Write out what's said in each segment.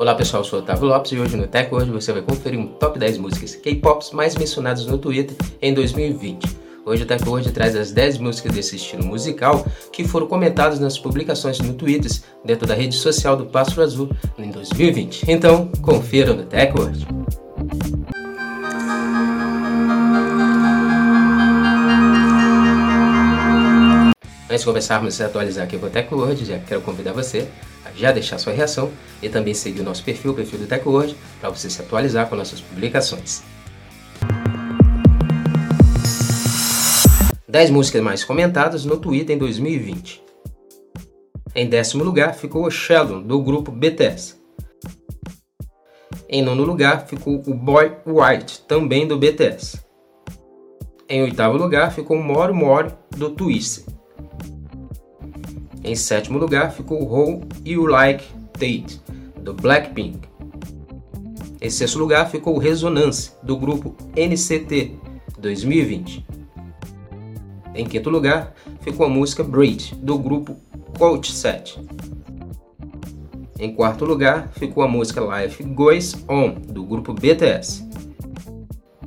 Olá pessoal, eu sou o Otávio Lopes e hoje no Tech Hoje você vai conferir um top 10 músicas K-Pops mais mencionadas no Twitter em 2020. Hoje o Tech Hoje traz as 10 músicas desse estilo musical que foram comentadas nas publicações no Twitter dentro da rede social do Pássaro Azul em 2020. Então, confira no Tech Hoje. Antes de começarmos a atualizar aqui o TechWord, já quero convidar você já deixar sua reação e também seguir o nosso perfil, o perfil do TechWord, para você se atualizar com nossas publicações. 10 músicas mais comentadas no Twitter em 2020. Em décimo lugar ficou o Sheldon, do grupo BTS. Em nono lugar ficou o Boy White, também do BTS. Em oitavo lugar ficou o More More, do Twister. Em sétimo lugar ficou How You Like Tate, do Blackpink. Em sexto lugar ficou Resonance, do grupo NCT 2020. Em quinto lugar ficou a música Breed, do grupo Coach Set. Em quarto lugar ficou a música Life Goes On, do grupo BTS.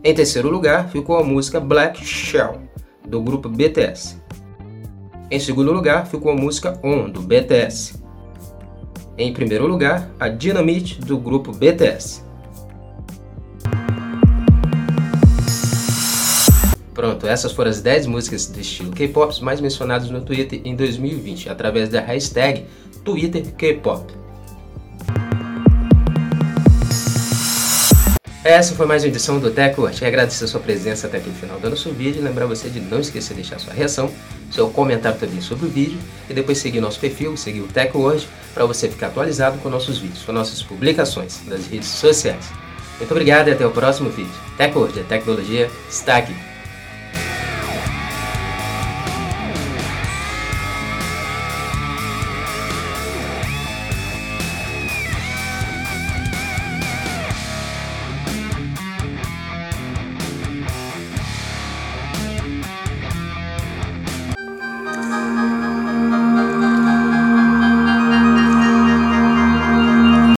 Em terceiro lugar ficou a música Black Shell, do grupo BTS. Em segundo lugar ficou a música On, do BTS. Em primeiro lugar, a Dynamite, do grupo BTS. Pronto, essas foram as 10 músicas do estilo K-pop mais mencionadas no Twitter em 2020, através da hashtag TwitterKpop. Essa foi mais uma edição do TechWatch. Quero agradecer a sua presença até aqui no final do nosso vídeo. Lembrar você de não esquecer de deixar sua reação, seu comentário também sobre o vídeo e depois seguir nosso perfil, seguir o TechWatch para você ficar atualizado com nossos vídeos, com nossas publicações nas redes sociais. Muito obrigado e até o próximo vídeo. TechWatch, a tecnologia está aqui.